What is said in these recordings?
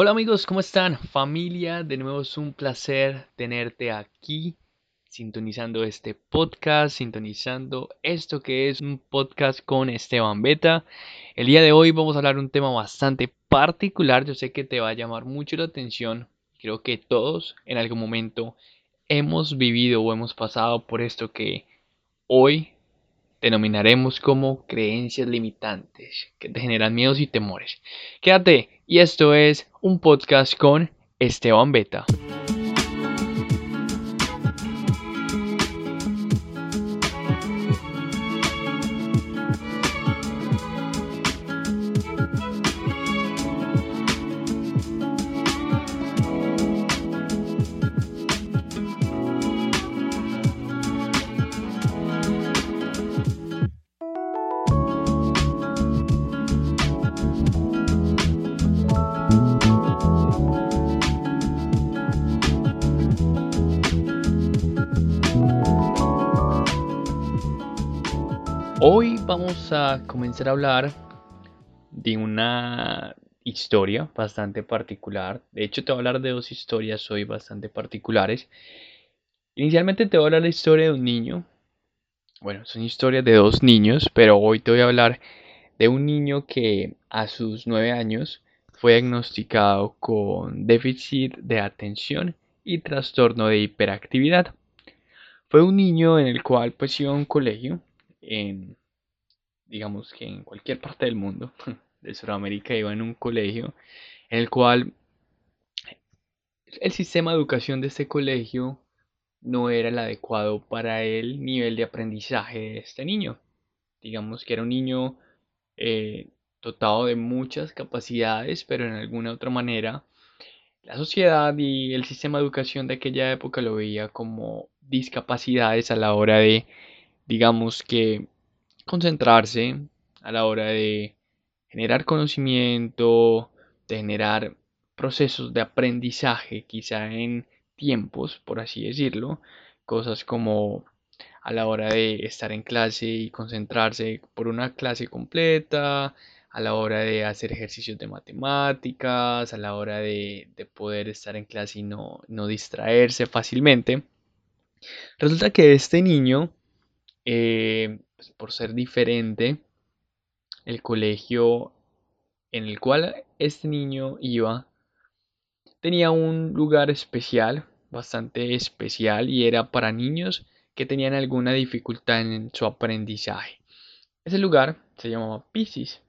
Hola amigos, ¿cómo están? Familia, de nuevo es un placer tenerte aquí, sintonizando este podcast, sintonizando esto que es un podcast con Esteban Beta. El día de hoy vamos a hablar de un tema bastante particular, yo sé que te va a llamar mucho la atención, creo que todos en algún momento hemos vivido o hemos pasado por esto que hoy denominaremos como creencias limitantes que te generan miedos y temores. Quédate y esto es un podcast con Esteban Beta. A hablar de una historia bastante particular. De hecho, te voy a hablar de dos historias hoy bastante particulares. Inicialmente te voy a hablar de la historia de un niño. Bueno, son historias de dos niños, pero hoy te voy a hablar de un niño que a sus nueve años fue diagnosticado con déficit de atención y trastorno de hiperactividad. Fue un niño en el cual pues iba a un colegio en, digamos que en cualquier parte del mundo, de Sudamérica, iba en un colegio en el cual el sistema de educación de este colegio no era el adecuado para el nivel de aprendizaje de este niño. Digamos que era un niño eh, dotado de muchas capacidades, pero en alguna otra manera la sociedad y el sistema de educación de aquella época lo veía como discapacidades a la hora de digamos que concentrarse a la hora de generar conocimiento, de generar procesos de aprendizaje, quizá en tiempos, por así decirlo, cosas como a la hora de estar en clase y concentrarse por una clase completa, a la hora de hacer ejercicios de matemáticas, a la hora de, poder estar en clase y no, no distraerse fácilmente. Resulta que este niño eh, pues, por ser diferente, el colegio en el cual este niño iba tenía un lugar especial, bastante especial, y era para niños que tenían alguna dificultad en su aprendizaje. Ese lugar se llamaba Pisces.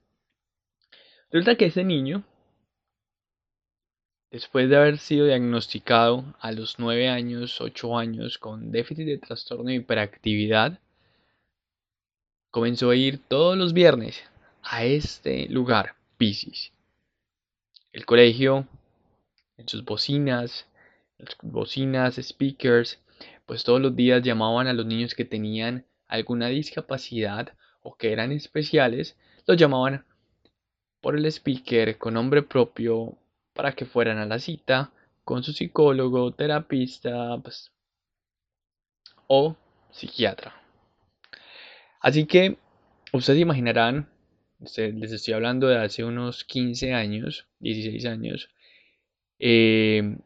Resulta que ese niño, después de haber sido diagnosticado a los 9 años, 8 años con déficit de trastorno de hiperactividad, comenzó a ir todos los viernes a este lugar, Pisces. El colegio, en sus bocinas, bocinas, speakers, pues todos los días llamaban a los niños que tenían alguna discapacidad o que eran especiales, los llamaban por el speaker con nombre propio para que fueran a la cita con su psicólogo, terapista pues, o psiquiatra. Así que ustedes imaginarán, les estoy hablando de hace unos 15 años, 16 años, eh,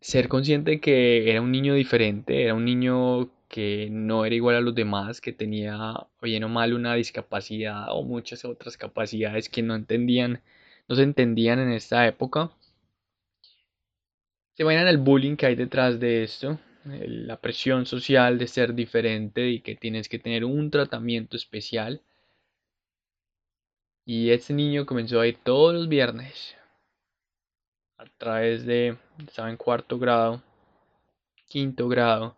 ser consciente que era un niño diferente, era un niño que no era igual a los demás, que tenía bien o mal una discapacidad o muchas otras capacidades que no entendían, no se entendían en esta época. Se imaginan el bullying que hay detrás de esto, la presión social de ser diferente y que tienes que tener un tratamiento especial. Y este niño comenzó a ir todos los viernes a través de, estaba en cuarto grado, quinto grado,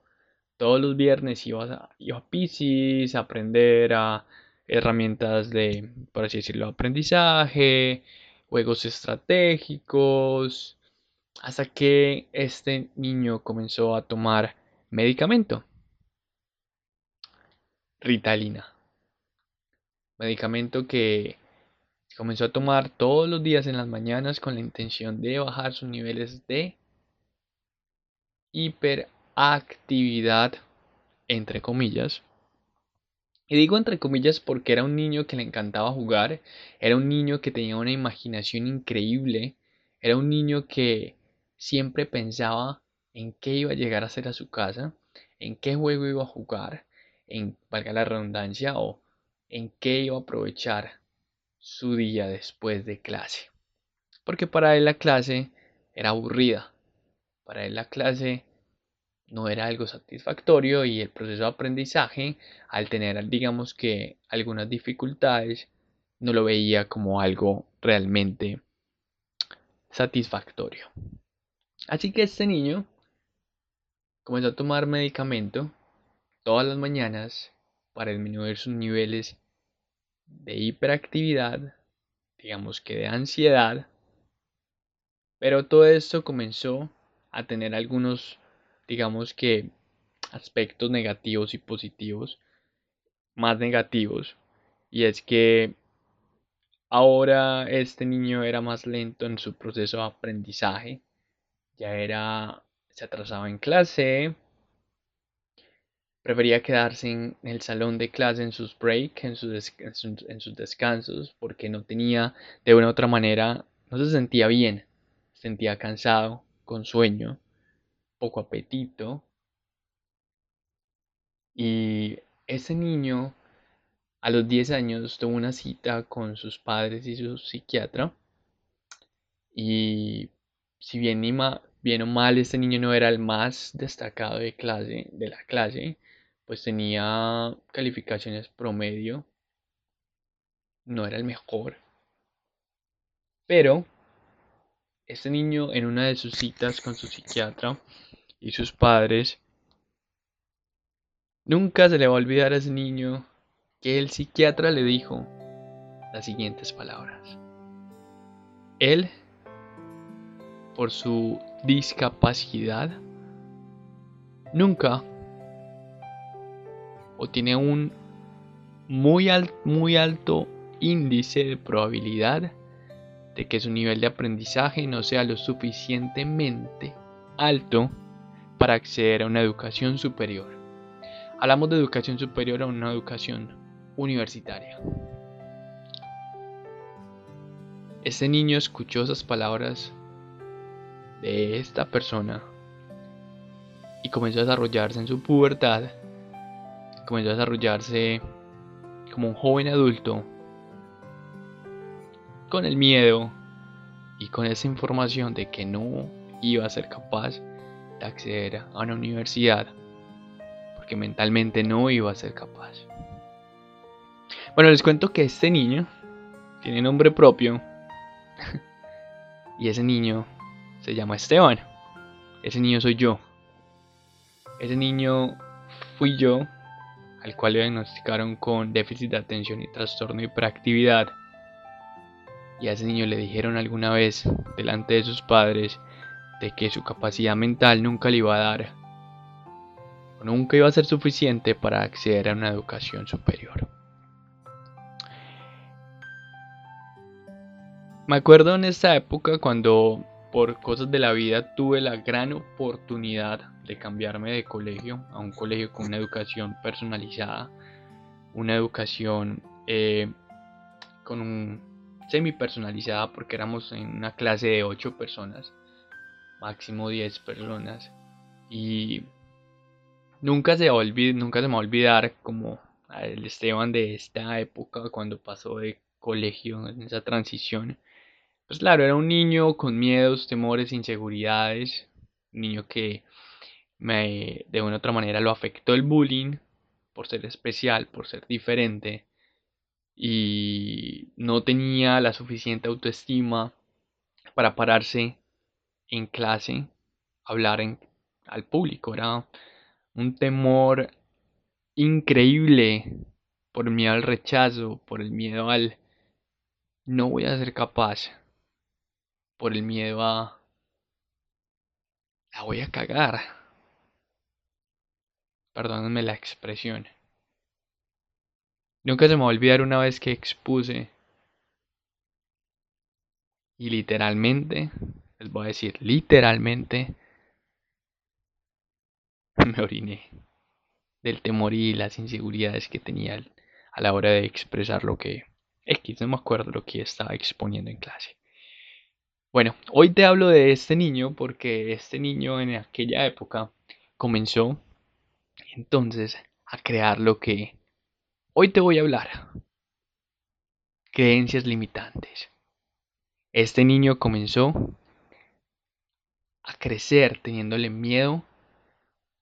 todos los viernes iba a, iba a Pisces a aprender a herramientas de, por decirlo, aprendizaje, juegos estratégicos, hasta que este niño comenzó a tomar medicamento. Ritalina. Medicamento que comenzó a tomar todos los días en las mañanas con la intención de bajar sus niveles de hiperactividad, entre comillas. Y digo entre comillas porque era un niño que le encantaba jugar, era un niño que tenía una imaginación increíble, Era un niño que siempre pensaba en qué iba a llegar a hacer a su casa, en qué juego iba a jugar, en, valga la redundancia, o en qué iba a aprovechar su día después de clase. Porque para él la clase era aburrida. Para él la clase no era algo satisfactorio y el proceso de aprendizaje, al tener, digamos que, algunas dificultades, no lo veía como algo realmente satisfactorio. Así que este niño comenzó a tomar medicamento todas las mañanas para disminuir sus niveles de hiperactividad, digamos que de ansiedad, pero todo esto comenzó a tener algunos, digamos que, aspectos negativos y positivos, más negativos, y es que ahora este niño era más lento en su proceso de aprendizaje, ya era, se atrasaba en clase, prefería quedarse en el salón de clase en sus breaks, en, en, sus descansos, porque no tenía, de una u otra manera, no se sentía bien, se sentía cansado, con sueño, poco apetito. Y ese niño a los 10 años tuvo una cita con sus padres y su psiquiatra. Y si bien, bien o mal este niño no era el más destacado de, clase, de la clase, pues tenía calificaciones promedio. No era el mejor. Pero este niño en una de sus citas con su psiquiatra y sus padres, nunca se le va a olvidar a ese niño que el psiquiatra le dijo las siguientes palabras. Él, por su discapacidad, nunca o tiene un muy, muy alto índice de probabilidad de que su nivel de aprendizaje no sea lo suficientemente alto para acceder a una educación superior. Hablamos de educación superior a una educación universitaria. Ese niño escuchó esas palabras de esta persona y comenzó a desarrollarse en su pubertad comenzó a desarrollarse como un joven adulto con el miedo y con esa información de que no iba a ser capaz de acceder a una universidad porque mentalmente no iba a ser capaz. Bueno, les cuento que este niño tiene nombre propio y ese niño se llama Esteban. Ese niño soy yo. Ese niño fui yo al cual le diagnosticaron con déficit de atención y trastorno de hiperactividad. Y a ese niño le dijeron alguna vez delante de sus padres de que su capacidad mental nunca le iba a dar o nunca iba a ser suficiente para acceder a una educación superior. Me acuerdo en esta época cuando por cosas de la vida tuve la gran oportunidad de cambiarme de colegio a un colegio con una educación personalizada, una educación eh, con un semi personalizada porque éramos en una clase de 8 personas, máximo 10 personas y nunca se, nunca se me va a olvidar como el Esteban de esta época cuando pasó de colegio en esa transición pues claro, era un niño con miedos, temores, inseguridades, un niño que me, de una u otra manera lo afectó el bullying por ser especial, por ser diferente y no tenía la suficiente autoestima para pararse en clase, hablar en, al público. Era un temor increíble por el miedo al rechazo, por el miedo al no voy a ser capaz por el miedo a... La voy a cagar. Perdónenme la expresión. Nunca se me va a olvidar una vez que expuse y literalmente, les voy a decir, literalmente me oriné del temor y las inseguridades que tenía a la hora de expresar lo que X, no me acuerdo lo que estaba exponiendo en clase. Bueno, hoy te hablo de este niño porque este niño en aquella época comenzó entonces a crear lo que hoy te voy a hablar. Creencias limitantes. Este niño comenzó a crecer teniéndole miedo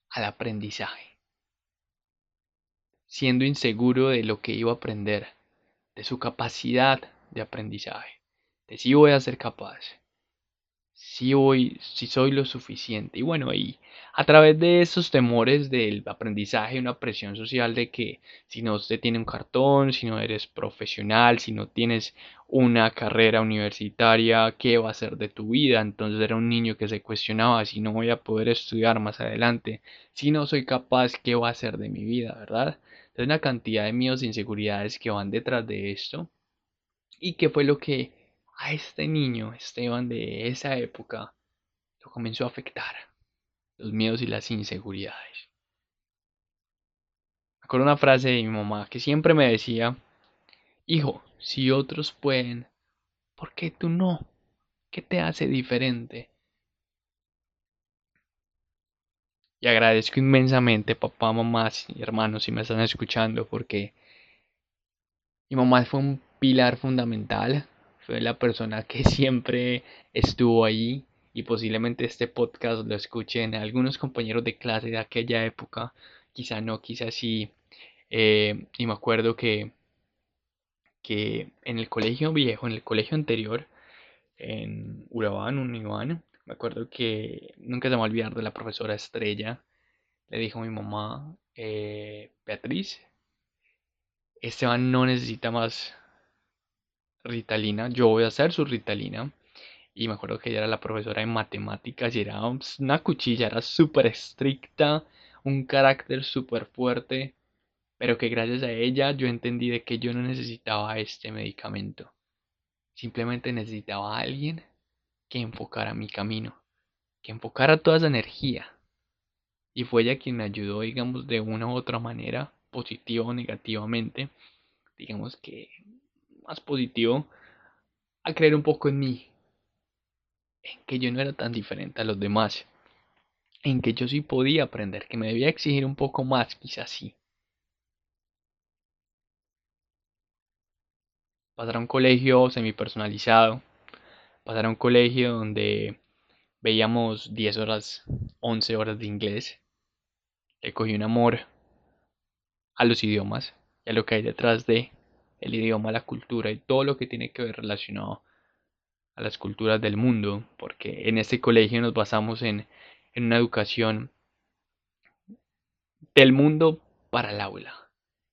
al aprendizaje, siendo inseguro de lo que iba a aprender, de su capacidad de aprendizaje, de si voy a ser capaz, si voy, si soy lo suficiente. Y bueno, y a través de esos temores del aprendizaje, una presión social de que si no se tiene un cartón, si no eres profesional, si no tienes una carrera universitaria, ¿qué va a ser de tu vida? Entonces era un niño que se cuestionaba si no voy a poder estudiar más adelante, si no soy capaz, ¿qué va a ser de mi vida, verdad? Entonces una cantidad de miedos e inseguridades que van detrás de esto. ¿Y qué fue lo que a este niño, Esteban, de esa época, lo comenzó a afectar? Los miedos y las inseguridades. Me acuerdo una frase de mi mamá que siempre me decía, hijo, si otros pueden, ¿por qué tú no? ¿Qué te hace diferente? Y agradezco inmensamente, papá, mamá y hermanos, si me están escuchando, porque mi mamá fue un pilar fundamental, fue la persona que siempre estuvo ahí y posiblemente este podcast lo escuchen algunos compañeros de clase de aquella época, quizá no, quizá sí. Eh, y me acuerdo que que en el colegio viejo, en el colegio anterior, en Urabá, en Univán, me acuerdo que nunca se me va a olvidar de la profesora Estrella. Le dijo a mi mamá, eh, Beatriz, Esteban no necesita más Ritalina, yo voy a hacer su Ritalina. Y me acuerdo que ella era la profesora de matemáticas y era una cuchilla, era súper estricta, un carácter súper fuerte pero que gracias a ella yo entendí de que yo no necesitaba este medicamento. Simplemente necesitaba a alguien que enfocara mi camino, que enfocara toda esa energía. Y fue ella quien me ayudó, digamos, de una u otra manera, positiva o negativamente, digamos que más positivo, a creer un poco en mí, en que yo no era tan diferente a los demás, en que yo sí podía aprender, que me debía exigir un poco más, quizás sí, pasar a un colegio semipersonalizado, pasar a un colegio donde veíamos 10 horas, 11 horas de inglés, le cogí un amor a los idiomas y a lo que hay detrás de el idioma, la cultura y todo lo que tiene que ver relacionado a las culturas del mundo, porque en este colegio nos basamos en, en una educación del mundo para el aula.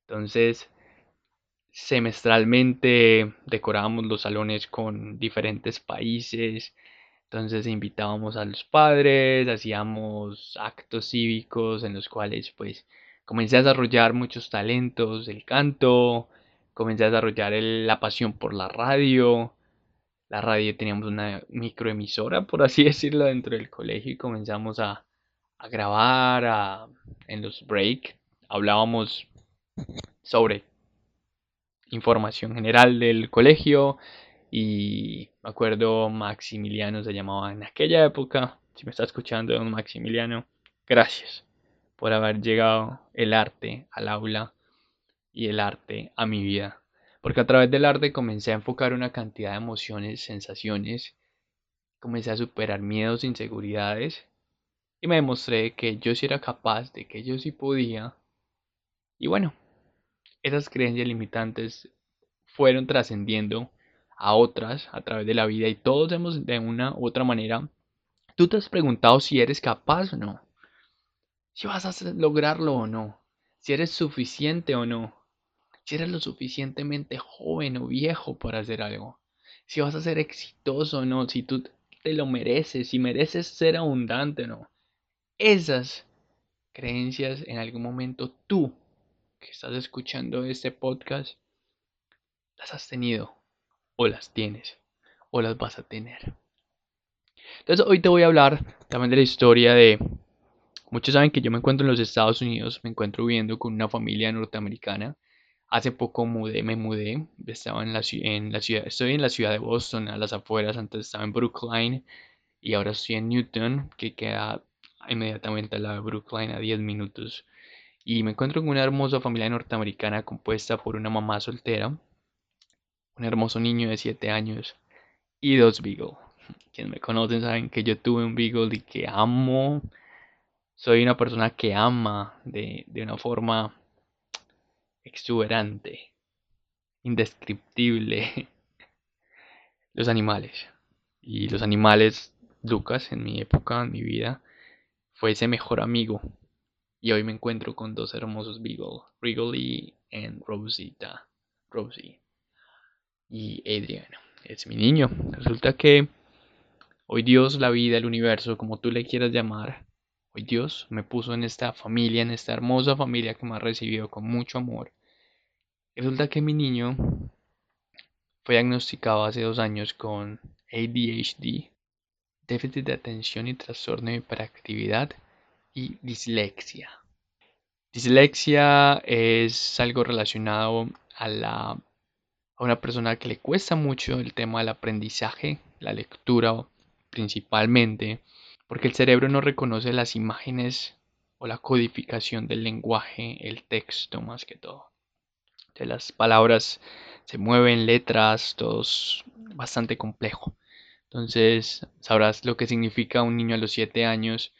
Entonces, semestralmente decorábamos los salones con diferentes países. Entonces invitábamos a los padres, hacíamos actos cívicos en los cuales pues comencé a desarrollar muchos talentos, el canto, comencé a desarrollar la pasión por la radio. La radio teníamos una microemisora, por así decirlo, dentro del colegio y comenzamos a, grabar en los break. Hablábamos sobre información general del colegio y me acuerdo Maximiliano se llamaba en aquella época, si me está escuchando Maximiliano, gracias por haber llegado el arte al aula y el arte a mi vida. Porque a través del arte comencé a enfocar una cantidad de emociones, sensaciones, comencé a superar miedos, inseguridades y me demostré que yo sí era capaz, de que yo sí podía. Y bueno, esas creencias limitantes fueron trascendiendo a otras a través de la vida y todos hemos de una u otra manera, tú te has preguntado si eres capaz o no, si vas a lograrlo o no, si eres suficiente o no, si eres lo suficientemente joven o viejo para hacer algo, si vas a ser exitoso o no, si tú te lo mereces, si mereces ser abundante o no. Esas creencias en algún momento tú que estás escuchando este podcast, las has tenido, o las tienes, o las vas a tener. Entonces hoy te voy a hablar también de la historia de... Muchos saben que yo me encuentro en los Estados Unidos, me encuentro viviendo con una familia norteamericana. Hace poco mudé, me mudé, estaba en la, ciudad, estoy en la ciudad de Boston, a las afueras, antes estaba en Brookline y ahora estoy en Newton, que queda inmediatamente al lado de Brookline a 10 minutos. Y me encuentro con una hermosa familia norteamericana compuesta por una mamá soltera, un hermoso niño de 7 años y dos Beagle. Quienes me conocen saben que yo tuve un Beagle y que amo. Soy una persona que ama de una forma exuberante, indescriptible, los animales. Y los animales, Lucas, en mi época, en mi vida, fue ese mejor amigo. Y hoy me encuentro con dos hermosos Beagle, Wrigley y Rosita, Rosie. Y Adrian, es mi niño. Resulta que hoy Dios, la vida, el universo, como tú le quieras llamar, Dios me puso en esta familia, en esta hermosa familia que me ha recibido con mucho amor. Resulta que mi niño fue diagnosticado hace dos años con ADHD, déficit de atención y trastorno de hiperactividad y dislexia. Dislexia es algo relacionado a, la, a una persona que le cuesta mucho el tema del aprendizaje, la lectura principalmente, porque el cerebro no reconoce las imágenes o la codificación del lenguaje, el texto más que todo. De las palabras se mueven, letras, todo es bastante complejo. Entonces sabrás lo que significa un niño a los 7 años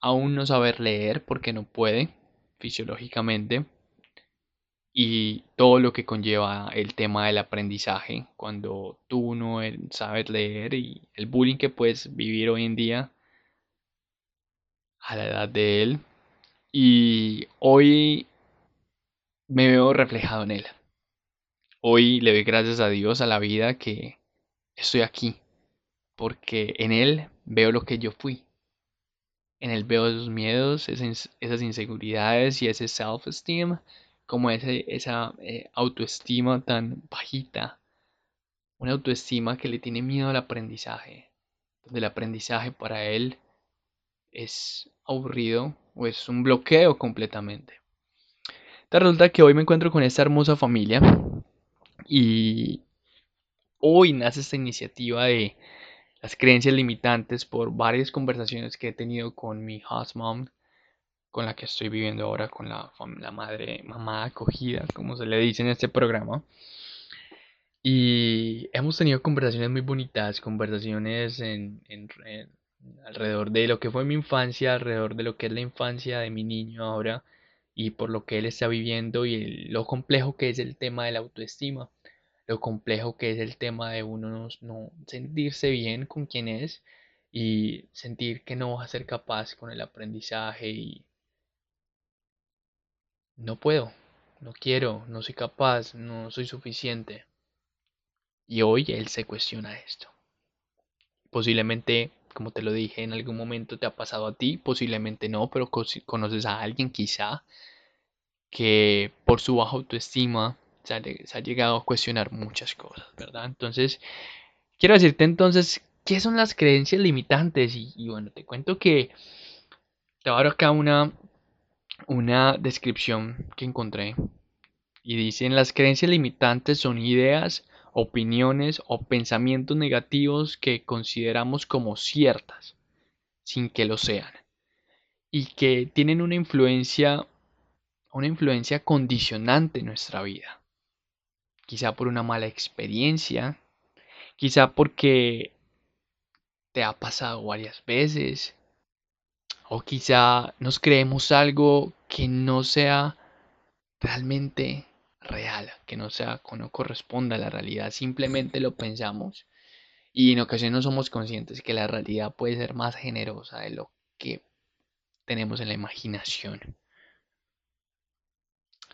aún no saber leer porque no puede fisiológicamente y todo lo que conlleva el tema del aprendizaje cuando tú no sabes leer y el bullying que puedes vivir hoy en día a la edad de él y hoy me veo reflejado en él. Hoy le doy gracias a Dios, a la vida que estoy aquí, porque en Él veo lo que yo fui. En Él veo esos miedos, esas inseguridades y ese self-esteem, como ese, esa eh, autoestima tan bajita. Una autoestima que le tiene miedo al aprendizaje, donde el aprendizaje para Él es aburrido o es un bloqueo completamente. Te resulta que hoy me encuentro con esta hermosa familia y hoy nace esta iniciativa de las creencias limitantes por varias conversaciones que he tenido con mi host mom, con la que estoy viviendo ahora, con la, madre, mamá acogida, como se le dice en este programa. Y hemos tenido conversaciones muy bonitas, conversaciones en, alrededor de lo que fue mi infancia, alrededor de lo que es la infancia de mi niño ahora y por lo que él está viviendo y lo complejo que es el tema de la autoestima lo complejo que es el tema de uno no, sentirse bien con quien es y sentir que no va a ser capaz con el aprendizaje y no puedo, no quiero, no soy capaz, no soy suficiente. Y hoy él se cuestiona esto. Posiblemente, como te lo dije, en algún momento te ha pasado a ti, posiblemente no, pero conoces a alguien quizá que por su baja autoestima se ha, llegado a cuestionar muchas cosas, ¿verdad? Entonces, quiero decirte entonces, ¿qué son las creencias limitantes? Y, bueno, te cuento que te voy a dar acá una, una descripción que encontré. Y dicen, las creencias limitantes son ideas, opiniones o pensamientos negativos que consideramos como ciertas, sin que lo sean. Y que tienen una influencia, una influencia condicionante en nuestra vida quizá por una mala experiencia, quizá porque te ha pasado varias veces, o quizá nos creemos algo que no sea realmente real, que no sea, que no corresponda a la realidad, simplemente lo pensamos y en ocasiones no somos conscientes que la realidad puede ser más generosa de lo que tenemos en la imaginación.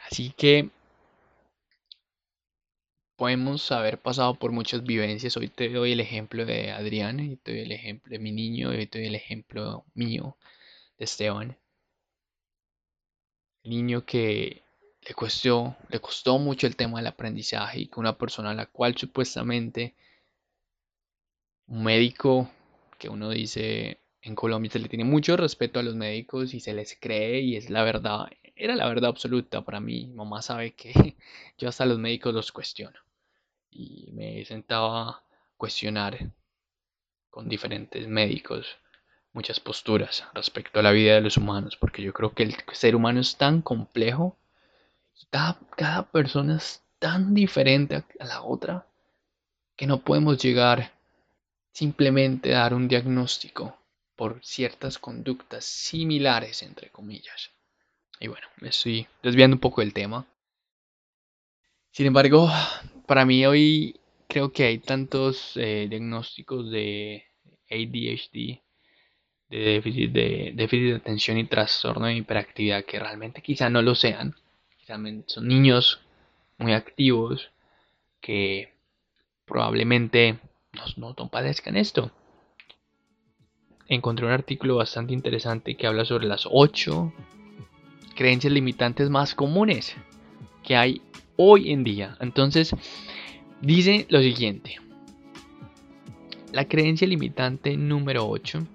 Así que podemos haber pasado por muchas vivencias. Hoy te doy el ejemplo de Adrián, y te doy el ejemplo de mi niño, y hoy te doy el ejemplo mío de Esteban. El niño que le costó, le costó mucho el tema del aprendizaje y que una persona a la cual supuestamente un médico que uno dice en Colombia se le tiene mucho respeto a los médicos y se les cree y es la verdad era la verdad absoluta para mí. Mamá sabe que yo hasta los médicos los cuestiono. Y me sentaba a cuestionar con diferentes médicos muchas posturas respecto a la vida de los humanos, porque yo creo que el ser humano es tan complejo, cada, cada persona es tan diferente a la otra, que no podemos llegar simplemente a dar un diagnóstico por ciertas conductas similares, entre comillas. Y bueno, me estoy desviando un poco del tema. Sin embargo, para mí hoy creo que hay tantos eh, diagnósticos de ADHD, de déficit de, déficit de atención y trastorno de hiperactividad que realmente quizá no lo sean. Son niños muy activos que probablemente no, no padezcan esto. Encontré un artículo bastante interesante que habla sobre las 8 creencias limitantes más comunes que hay hoy en día. Entonces, dice lo siguiente. La creencia limitante número 8,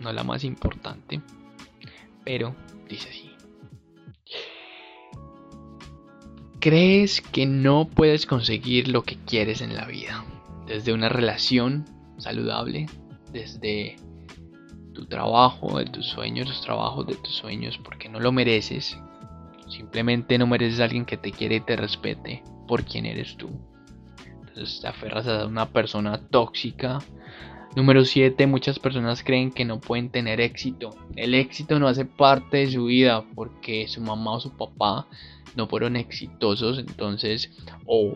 no la más importante, pero dice así. Crees que no puedes conseguir lo que quieres en la vida, desde una relación saludable, desde tu trabajo, de tus sueños, los trabajos de tus sueños, porque no lo mereces. Simplemente no mereces a alguien que te quiere y te respete por quien eres tú. Entonces te aferras a una persona tóxica. Número 7. Muchas personas creen que no pueden tener éxito. El éxito no hace parte de su vida porque su mamá o su papá no fueron exitosos. Entonces, o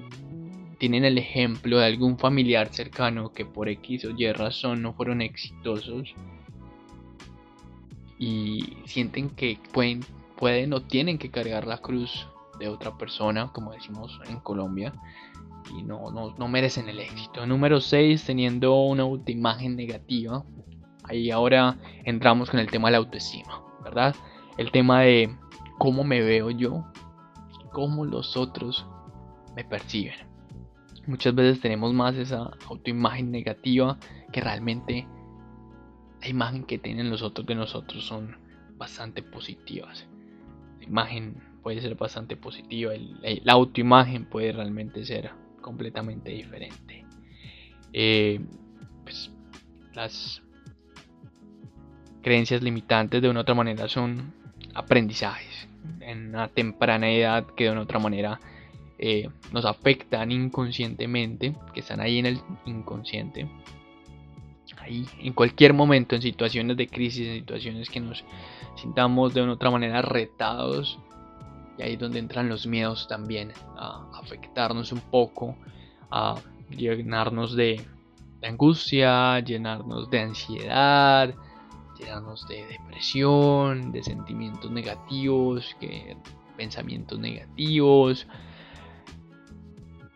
tienen el ejemplo de algún familiar cercano que por X o Y razón no fueron exitosos y sienten que pueden, pueden o tienen que cargar la cruz de otra persona, como decimos en Colombia, y no, no, merecen el éxito. Número 6, teniendo una autoimagen negativa. Ahí ahora entramos con el tema de la autoestima, ¿verdad? El tema de cómo me veo yo cómo los otros me perciben. Muchas veces tenemos más esa autoimagen negativa que realmente la imagen que tienen los otros de nosotros son bastante positivas. La imagen puede ser bastante positiva, la autoimagen puede realmente ser completamente diferente. Eh, pues, las creencias limitantes de una otra manera son aprendizajes en una temprana edad que de una otra manera eh, nos afectan inconscientemente, que están ahí en el inconsciente ahí en cualquier momento, en situaciones de crisis, en situaciones que nos sintamos de una otra manera retados. Y ahí es donde entran los miedos también a afectarnos un poco, a llenarnos de, angustia, llenarnos de ansiedad, llenarnos de depresión, de sentimientos negativos, que, pensamientos negativos,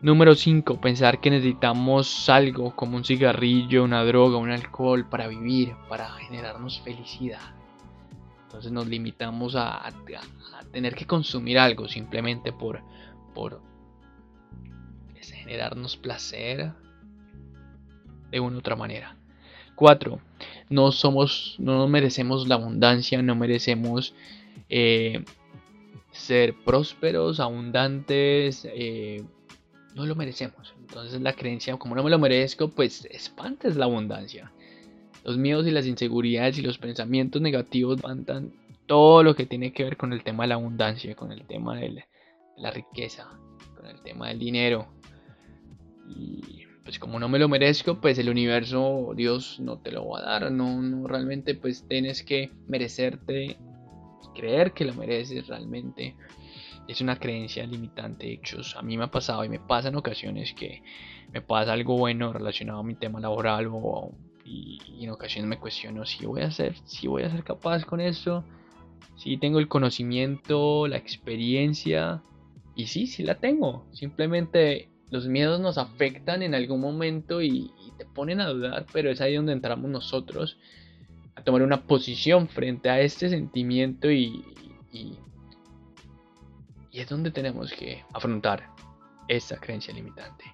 Número 5. Pensar que necesitamos algo como un cigarrillo, una droga, un alcohol para vivir, para generarnos felicidad. Entonces nos limitamos a, tener que consumir algo simplemente por, por generarnos placer de una u otra manera. 4. No somos, no merecemos la abundancia, no merecemos eh, ser prósperos, abundantes, eh, no lo merecemos. Entonces la creencia, como no me lo merezco, pues espantes la abundancia. Los miedos y las inseguridades y los pensamientos negativos espantan todo lo que tiene que ver con el tema de la abundancia, con el tema de la riqueza, con el tema del dinero. Y pues como no me lo merezco, pues el universo, Dios no te lo va a dar. No, no realmente pues tienes que merecerte, creer que lo mereces realmente es una creencia limitante. De hecho, a mí me ha pasado y me pasa en ocasiones que me pasa algo bueno relacionado a mi tema laboral o, y, en ocasiones me cuestiono si voy a ser, si voy a ser capaz con eso, si tengo el conocimiento, la experiencia y sí, sí la tengo. Simplemente los miedos nos afectan en algún momento y, te ponen a dudar, pero es ahí donde entramos nosotros a tomar una posición frente a este sentimiento y y es donde tenemos que afrontar esta creencia limitante.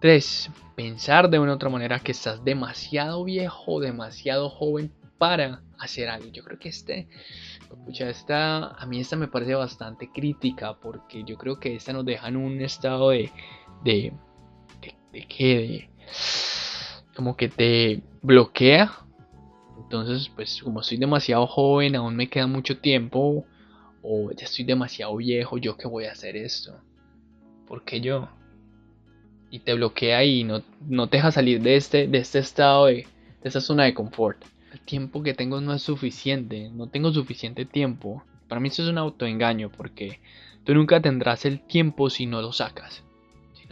3. Pensar de una otra manera que estás demasiado viejo, demasiado joven para hacer algo. Yo creo que este, esta, a mí esta me parece bastante crítica porque yo creo que esta nos deja en un estado de, de, de, que, como que te bloquea. Entonces, pues como soy demasiado joven, aún me queda mucho tiempo, o ya estoy demasiado viejo, yo qué voy a hacer esto. ¿Por qué yo? Y te bloquea y no, no te deja salir de este, de este estado de, de esta zona de confort. El tiempo que tengo no es suficiente, no tengo suficiente tiempo. Para mí eso es un autoengaño porque tú nunca tendrás el tiempo si no lo sacas.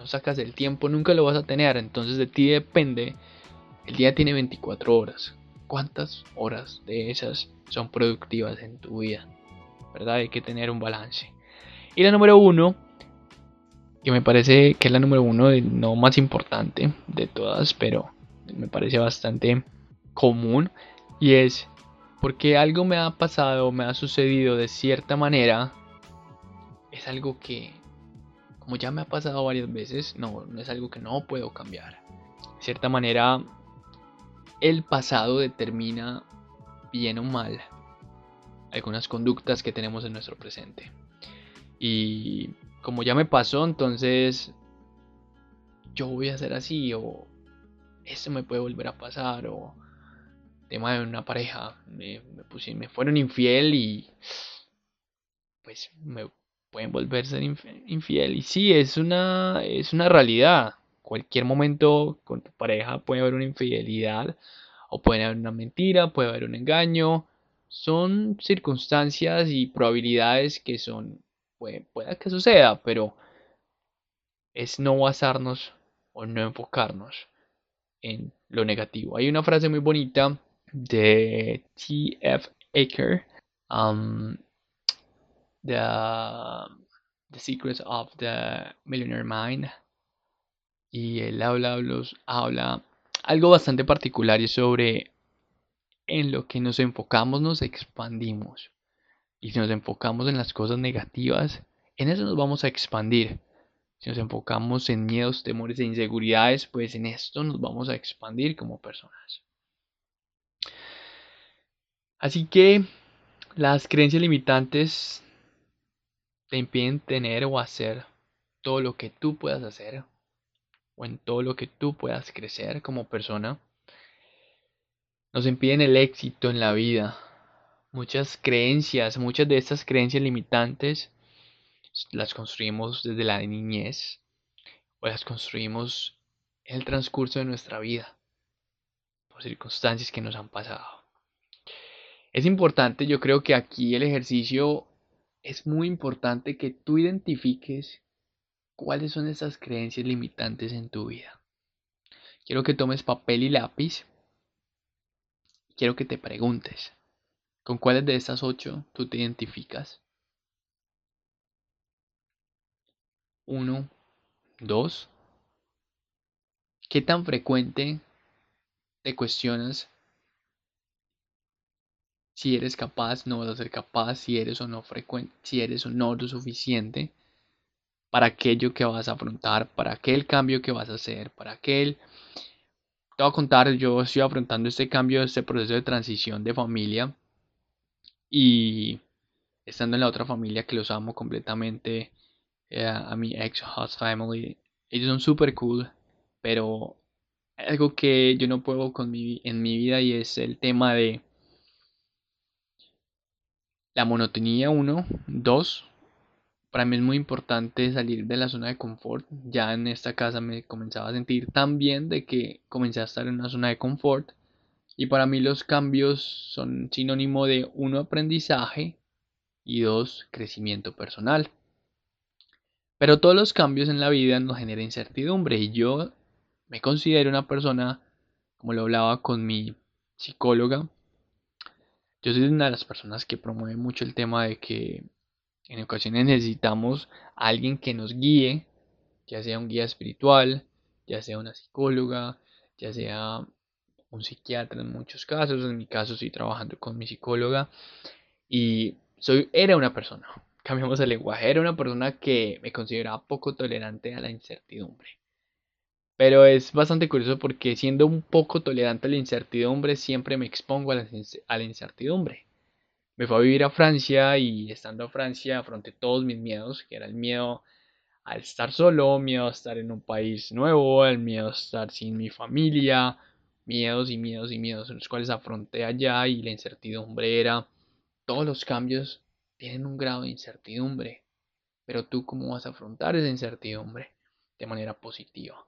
Sacas el tiempo nunca lo vas a tener, entonces de ti depende. El día tiene 24 horas. ¿Cuántas horas de esas son productivas en tu vida? ¿Verdad? Hay que tener un balance. Y la número uno, que me parece que es la número uno, no más importante de todas, pero me parece bastante común y es porque algo me ha pasado, me ha sucedido de cierta manera, es algo que, como ya me ha pasado varias veces, no, no es algo que no puedo cambiar. De cierta manera, el pasado determina bien o mal algunas conductas que tenemos en nuestro presente. Y como ya me pasó, entonces yo voy a hacer así o eso me puede volver a pasar o tema de una pareja me, me, me fueron infiel y pues me pueden volver a ser infiel y sí es una es una realidad cualquier momento con tu pareja puede haber una infidelidad o puede haber una mentira puede haber un engaño son circunstancias y probabilidades que son puede, puede que suceda pero es no basarnos o no enfocarnos en lo negativo. Hay una frase muy bonita de T.F. Aker, the, the Secrets of the Millionaire Mind. Y él habla, habla algo bastante particular y sobre en lo que nos enfocamos nos expandimos. Y si nos enfocamos en las cosas negativas, en eso nos vamos a expandir. Si nos enfocamos en miedos, temores e inseguridades, pues en esto nos vamos a expandir como personas. Así que las creencias limitantes te impiden tener o hacer todo lo que tú puedas hacer o en todo lo que tú puedas crecer como persona. Nos impiden el éxito en la vida. Muchas creencias, muchas de estas creencias limitantes las construimos desde la niñez o las construimos en el transcurso de nuestra vida por circunstancias que nos han pasado. Es importante, yo creo que aquí el ejercicio es muy importante que tú identifiques cuáles son esas creencias limitantes en tu vida. Quiero que tomes papel y lápiz. Quiero que te preguntes, ¿con cuáles de estas ocho tú te identificas? Uno, dos. ¿Qué tan frecuente te cuestionas si eres capaz, no vas a ser capaz, si eres o no frecuente, si eres o no lo suficiente para aquello que vas a afrontar, para aquel cambio que vas a hacer, para aquel... Te voy a contar, yo estoy afrontando este cambio, este proceso de transición de familia y estando en la otra familia que los amo completamente, a mi ex host family. Ellos son super cool, pero algo que yo no puedo con mi, en mi vida y es el tema de la monotonía, uno. Dos, para mí es muy importante salir de la zona de confort. Ya en esta casa me comenzaba a sentir tan bien de que comencé a estar en una zona de confort. Y para mí los cambios son sinónimo de uno, aprendizaje y dos, crecimiento personal. Pero todos los cambios en la vida nos generan incertidumbre y yo me considero una persona, como lo hablaba con mi psicóloga, yo soy una de las personas que promueve mucho el tema de que en ocasiones necesitamos a alguien que nos guíe, ya sea un guía espiritual, ya sea una psicóloga, ya sea un psiquiatra en muchos casos, en mi caso estoy trabajando con mi psicóloga y soy era una persona cambiamos el lenguaje. Era una persona que me consideraba poco tolerante a la incertidumbre. Pero es bastante curioso porque siendo un poco tolerante a la incertidumbre, siempre me expongo a la, incertidumbre. Me fui a vivir a Francia y estando en Francia afronté todos mis miedos, que era el miedo al estar solo, miedo a estar en un país nuevo, el miedo a estar sin mi familia, miedos y miedos y miedos los cuales afronté allá y la incertidumbre era todos los cambios tienen un grado de incertidumbre, pero tú cómo vas a afrontar esa incertidumbre de manera positiva.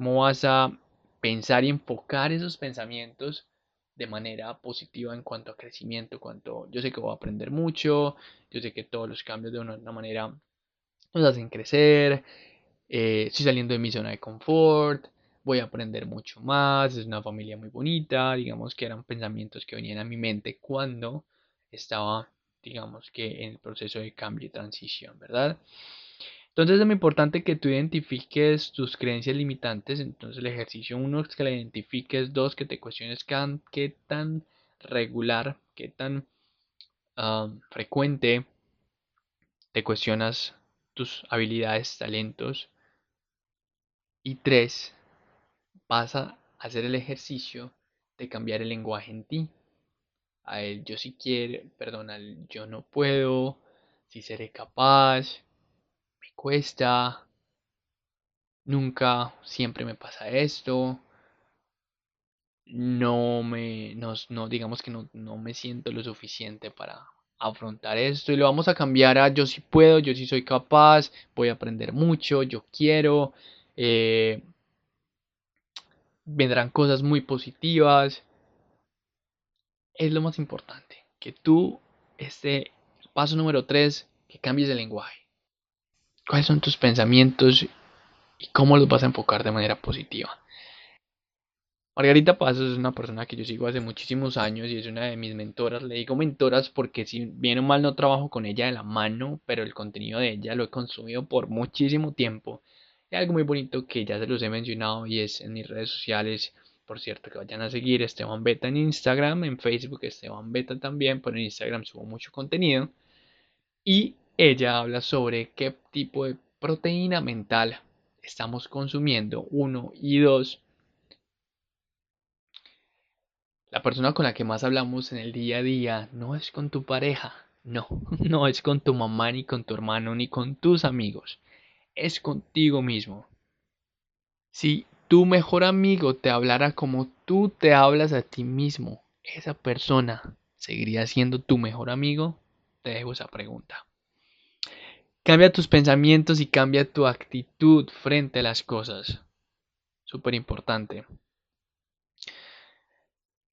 ¿Cómo vas a pensar y enfocar esos pensamientos de manera positiva en cuanto a crecimiento? Cuanto yo sé que voy a aprender mucho, yo sé que todos los cambios de una, manera nos hacen crecer, eh, estoy saliendo de mi zona de confort, voy a aprender mucho más, es una familia muy bonita, digamos que eran pensamientos que venían a mi mente cuando estaba, digamos que en el proceso de cambio y transición, ¿verdad? Entonces es muy importante que tú identifiques tus creencias limitantes. Entonces el ejercicio uno es que la identifiques, dos que te cuestiones qué tan regular, qué tan frecuente te cuestionas tus habilidades, talentos. Y tres, vas a hacer el ejercicio de cambiar el lenguaje en ti. A él yo sí quiero, perdón, al yo no puedo, si seré capaz, cuesta, nunca, siempre me pasa esto, no me, no, digamos que no, me siento lo suficiente para afrontar esto y lo vamos a cambiar a yo sí puedo, yo sí soy capaz, voy a aprender mucho, yo quiero, eh, vendrán cosas muy positivas. Es lo más importante, que tú, este paso número 3, que cambies el lenguaje cuáles son tus pensamientos y cómo los vas a enfocar de manera positiva. Margarita Pasos es una persona que yo sigo hace muchísimos años y es una de mis mentoras. Le digo mentoras porque si bien o mal no trabajo con ella de la mano, pero el contenido de ella lo he consumido por muchísimo tiempo. Y algo muy bonito que ya se los he mencionado y es en mis redes sociales. Por cierto, que vayan a seguir Esteban Beta en Instagram, en Facebook Esteban Beta también, pero en Instagram subo mucho contenido. Y ella habla sobre qué tipo de proteína mental estamos consumiendo, uno y dos. La persona con la que más hablamos en el día a día no es con tu pareja, no, no es con tu mamá ni con tu hermano ni con tus amigos, es contigo mismo. Si tu mejor amigo te hablara como tú te hablas a ti mismo, ¿esa persona seguiría siendo tu mejor amigo? Te dejo esa pregunta. Cambia tus pensamientos y cambia tu actitud frente a las cosas. Súper importante.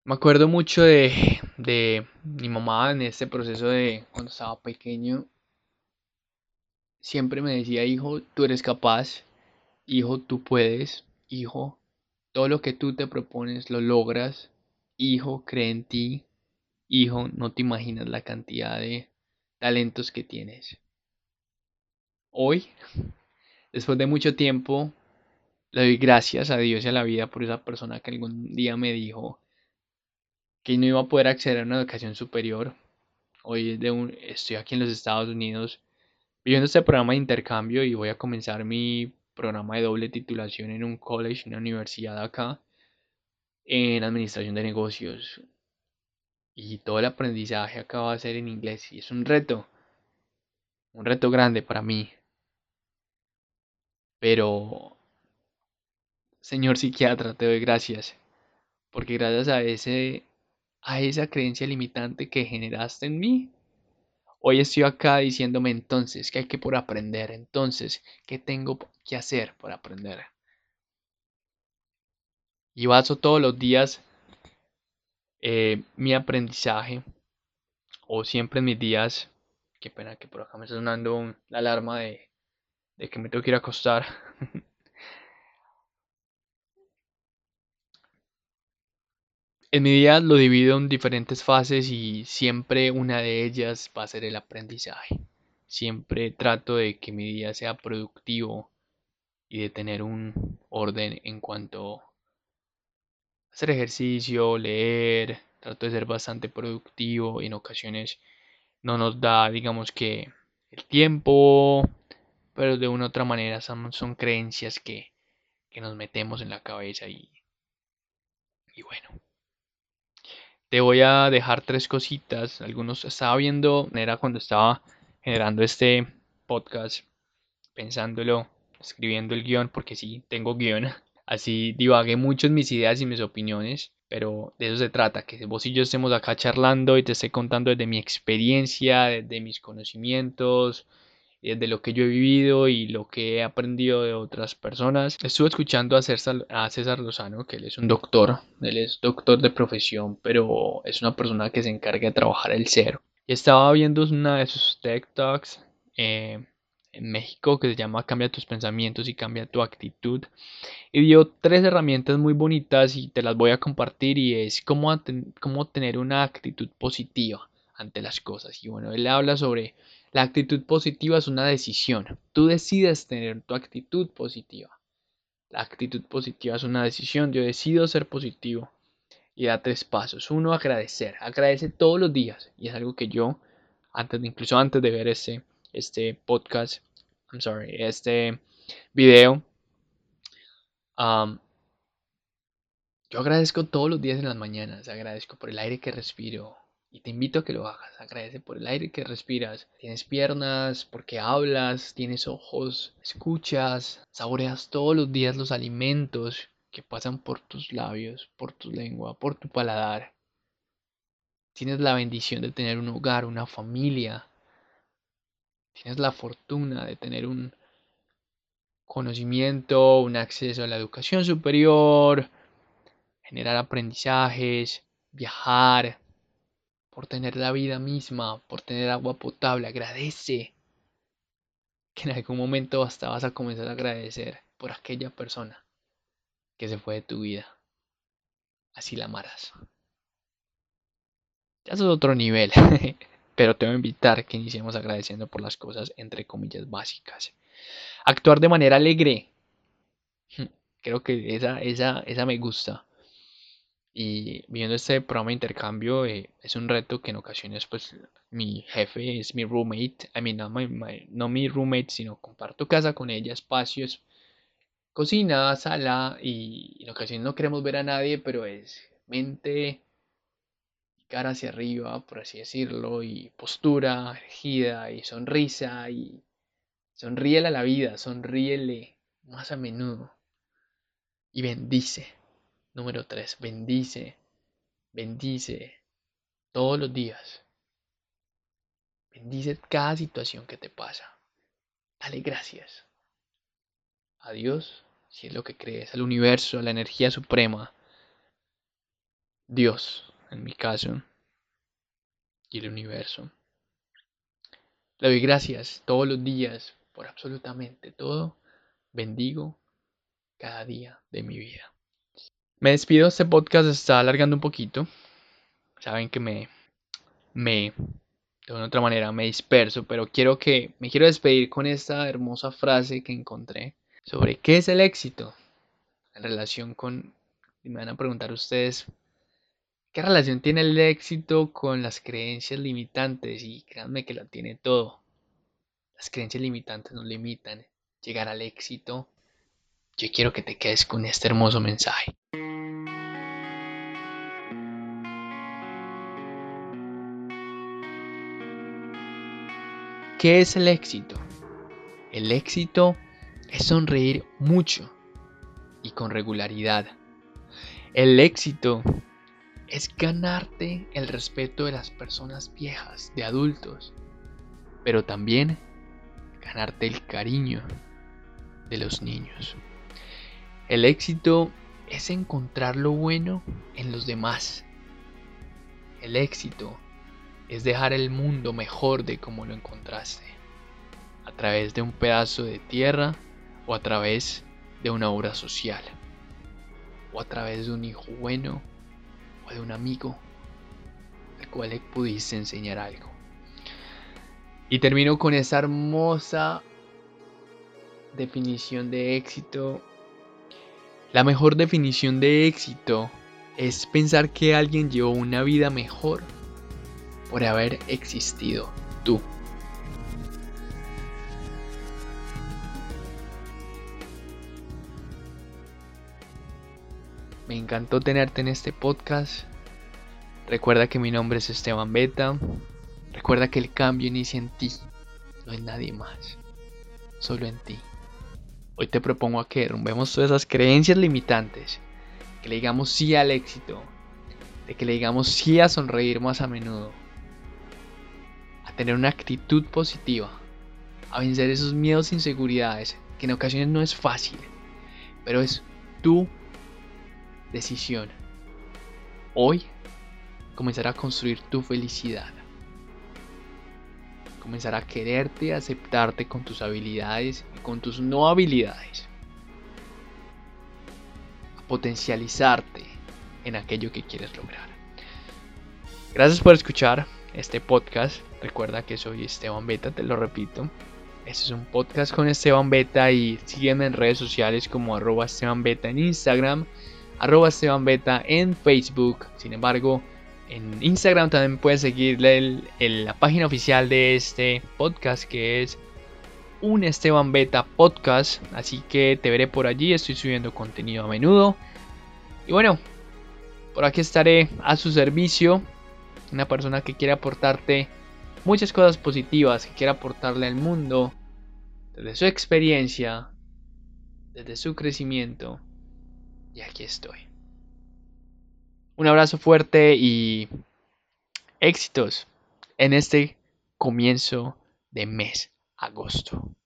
Me acuerdo mucho de, de mi mamá en este proceso de cuando estaba pequeño. Siempre me decía, hijo, tú eres capaz. Hijo, tú puedes. Hijo, todo lo que tú te propones lo logras. Hijo, cree en ti. Hijo, no te imaginas la cantidad de talentos que tienes hoy, después de mucho tiempo, le doy gracias a Dios y a la vida por esa persona que algún día me dijo que no iba a poder acceder a una educación superior. Hoy estoy aquí en los Estados Unidos viviendo este programa de intercambio y voy a comenzar mi programa de doble titulación en un college, una universidad acá, en administración de negocios. Y todo el aprendizaje acá va a ser en inglés y es un reto, un reto grande para mí. Pero, señor psiquiatra, te doy gracias, porque gracias a ese a esa creencia limitante que generaste en mí, hoy estoy acá diciéndome entonces que hay que por aprender, entonces, ¿qué tengo que hacer por aprender? Y baso todos los días eh, mi aprendizaje, o siempre en mis días, qué pena que por acá me está sonando la alarma de de que me tengo que ir a acostar. en mi día lo divido en diferentes fases y siempre una de ellas va a ser el aprendizaje. Siempre trato de que mi día sea productivo y de tener un orden en cuanto a hacer ejercicio, leer, trato de ser bastante productivo en ocasiones no nos da, digamos que, el tiempo pero de una u otra manera son, creencias que, que nos metemos en la cabeza y, y bueno. Te voy a dejar tres cositas. Algunos estaba viendo, era cuando estaba generando este podcast, pensándolo, escribiendo el guion, porque sí, tengo guion. Así divagué mucho en mis ideas y mis opiniones, pero de eso se trata, que vos y yo estemos acá charlando y te esté contando desde mi experiencia, desde mis conocimientos, de lo que yo he vivido y lo que he aprendido de otras personas. Estuve escuchando a César, a César Lozano, que él es un doctor, él es doctor de profesión, pero es una persona que se encarga de trabajar el cero. Y estaba viendo una de sus TED Talks eh, en México que se llama Cambia tus pensamientos y cambia tu actitud. Y dio tres herramientas muy bonitas y te las voy a compartir y es cómo, cómo tener una actitud positiva ante las cosas. Y bueno, él habla sobre la actitud positiva es una decisión. Tú decides tener tu actitud positiva. La actitud positiva es una decisión. Yo decido ser positivo. Y da tres pasos. Uno, agradecer. Agradece todos los días. Y es algo que yo, antes, incluso antes de ver este, este podcast, I'm sorry, este video, yo agradezco todos los días en las mañanas. Agradezco por el aire que respiro y te invito a que lo hagas. Agradece por el aire que respiras. Tienes piernas, porque hablas, tienes ojos, escuchas, saboreas todos los días los alimentos que pasan por tus labios, por tu lengua, por tu paladar. Tienes la bendición de tener un hogar, una familia. Tienes la fortuna de tener un conocimiento, un acceso a la educación superior, generar aprendizajes, viajar, por tener la vida misma, por tener agua potable. Agradece que en algún momento hasta vas a comenzar a agradecer por aquella persona que se fue de tu vida. Así la amarás. Ya es otro nivel, pero te voy a invitar que iniciemos agradeciendo por las cosas entre comillas básicas. Actuar de manera alegre. Creo que esa, esa, esa me gusta. Y viendo este programa de intercambio eh, es un reto que en ocasiones pues mi jefe es mi roommate, I mean, no, mi roommate, sino comparto casa con ella, espacios, cocina, sala y en ocasiones no queremos ver a nadie, pero es mente cara hacia arriba, por así decirlo, y postura erigida y sonrisa y sonríele a la vida, sonríele más a menudo y bendice Número 3. Bendice. Bendice todos los días. Bendice cada situación que te pasa. Dale gracias. A Dios, si es lo que crees, al universo, a la energía suprema. Dios, en mi caso, y el universo. Le doy gracias todos los días por absolutamente todo. Bendigo cada día de mi vida. Me despido, este podcast está alargando un poquito. Saben que me, me, de una otra manera, me disperso, pero quiero que, me quiero despedir con esta hermosa frase que encontré sobre qué es el éxito en relación con, y me van a preguntar ustedes, ¿qué relación tiene el éxito con las creencias limitantes? Y créanme que la tiene todo. Las creencias limitantes nos limitan llegar al éxito. Yo quiero que te quedes con este hermoso mensaje. ¿Qué es el éxito? El éxito es sonreír mucho y con regularidad. El éxito es ganarte el respeto de las personas viejas, de adultos, pero también ganarte el cariño de los niños. El éxito es encontrar lo bueno en los demás. El éxito es dejar el mundo mejor de como lo encontraste, a través de un pedazo de tierra o a través de una obra social, o a través de un hijo bueno o de un amigo al cual le pudiste enseñar algo. Y termino con esa hermosa definición de éxito. La mejor definición de éxito es pensar que alguien llevó una vida mejor por haber existido tú. Me encantó tenerte en este podcast. Recuerda que mi nombre es Esteban Beta. Recuerda que el cambio inicia en ti, no en nadie más, solo en ti. Hoy te propongo a que derrumbemos todas esas creencias limitantes, que le digamos sí al éxito, de que le digamos sí a sonreír más a menudo, a tener una actitud positiva, a vencer esos miedos e inseguridades, que en ocasiones no es fácil, pero es tu decisión. Hoy comenzar a construir tu felicidad. Comenzar a quererte, aceptarte con tus habilidades y con tus no habilidades. A potencializarte en aquello que quieres lograr. Gracias por escuchar este podcast. Recuerda que soy Esteban Beta, te lo repito. Este es un podcast con Esteban Beta y sígueme en redes sociales como arroba Esteban Beta en Instagram, arroba Esteban Beta en Facebook. Sin embargo, en Instagram también puedes seguirle la página oficial de este podcast que es un Esteban Beta Podcast. Así que te veré por allí, estoy subiendo contenido a menudo. Y bueno, por aquí estaré a su servicio. Una persona que quiere aportarte muchas cosas positivas, que quiere aportarle al mundo desde su experiencia, desde su crecimiento. Y aquí estoy. Un abrazo fuerte y éxitos en este comienzo de mes, agosto.